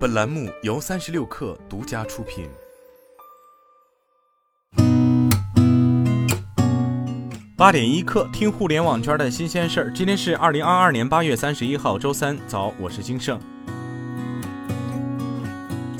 本栏目由三十六氪独家出品。八点一刻，听互联网圈的新鲜事儿。今天是二零二二年八月三十一号，周三早，我是金盛。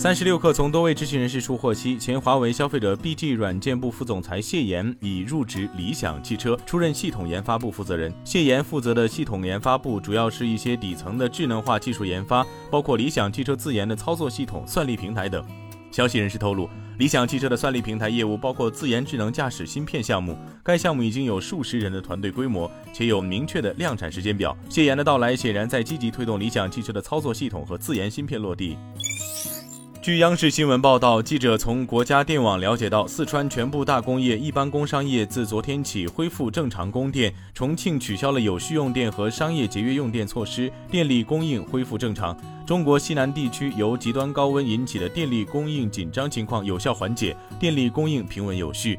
三十六氪从多位知情人士处获悉，前华为消费者 BG 软件部副总裁谢岩已入职理想汽车，出任系统研发部负责人。谢岩负责的系统研发部主要是一些底层的智能化技术研发，包括理想汽车自研的操作系统、算力平台等。消息人士透露，理想汽车的算力平台业务包括自研智能驾驶芯片项目，该项目已经有数十人的团队规模，且有明确的量产时间表。谢岩的到来显然在积极推动理想汽车的操作系统和自研芯片落地。据央视新闻报道，记者从国家电网了解到，四川全部大工业、一般工商业自昨天起恢复正常供电，重庆取消了有序用电和商业节约用电措施，电力供应恢复正常。中国西南地区由极端高温引起的电力供应紧张情况有效缓解，电力供应平稳有序。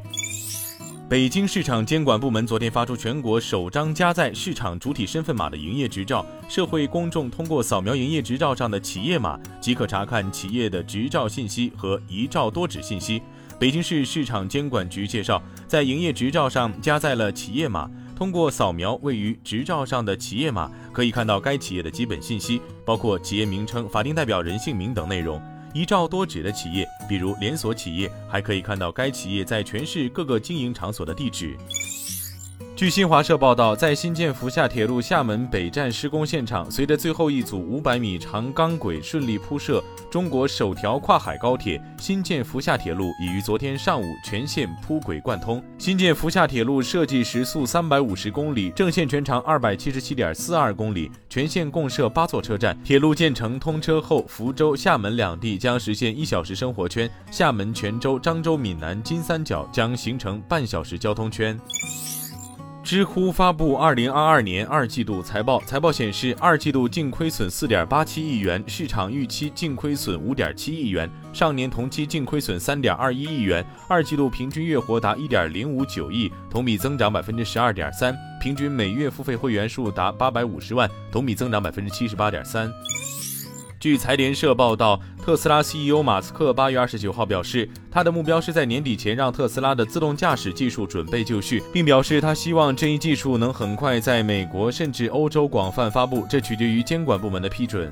北京市场监管部门昨天发出全国首张加载市场主体身份码的营业执照，社会公众通过扫描营业执照上的企业码，即可查看企业的执照信息和一照多纸信息。北京市市场监管局介绍，在营业执照上加载了企业码，通过扫描位于执照上的企业码，可以看到该企业的基本信息，包括企业名称、法定代表人姓名等内容。一照多指的企业，比如连锁企业，还可以看到该企业在全市各个经营场所的地址。据新华社报道，在新建福厦铁路厦门北站施工现场，随着最后一组五百米长钢轨顺利铺设，中国首条跨海高铁新建福厦铁路已于昨天上午全线铺轨贯通。新建福厦铁路设计时速三百五十公里，正线全长二百七十七点四二公里，全线共设八座车站。铁路建成通车后，福州、厦门两地将实现一小时生活圈，厦门、泉州、漳州、闽南金三角将形成半小时交通圈。知乎发布二零二二年二季度财报，财报显示，二季度净亏损四点八七亿元，市场预期净亏损五点七亿元，上年同期净亏损三点二一亿元，二季度平均月活达一点零五九亿，同比增长百分之十二点三，平均每月付费会员数达八百五十万，同比增长百分之七十八点三。据财联社报道，特斯拉 CEO 马斯克八月二十九号表示，他的目标是在年底前让特斯拉的自动驾驶技术准备就绪，并表示他希望这一技术能很快在美国甚至欧洲广泛发布，这取决于监管部门的批准。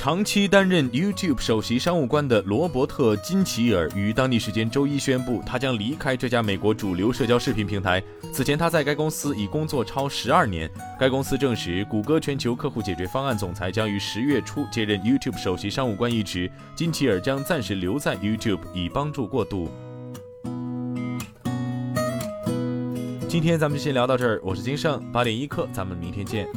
长期担任 YouTube 首席商务官的罗伯特·金奇尔于当地时间周一宣布，他将离开这家美国主流社交视频平台。此前，他在该公司已工作超十二年。该公司证实，谷歌全球客户解决方案总裁将于十月初接任 YouTube 首席商务官一职。金奇尔将暂时留在 YouTube，以帮助过渡。今天咱们就先聊到这儿，我是金盛，八点一刻，咱们明天见。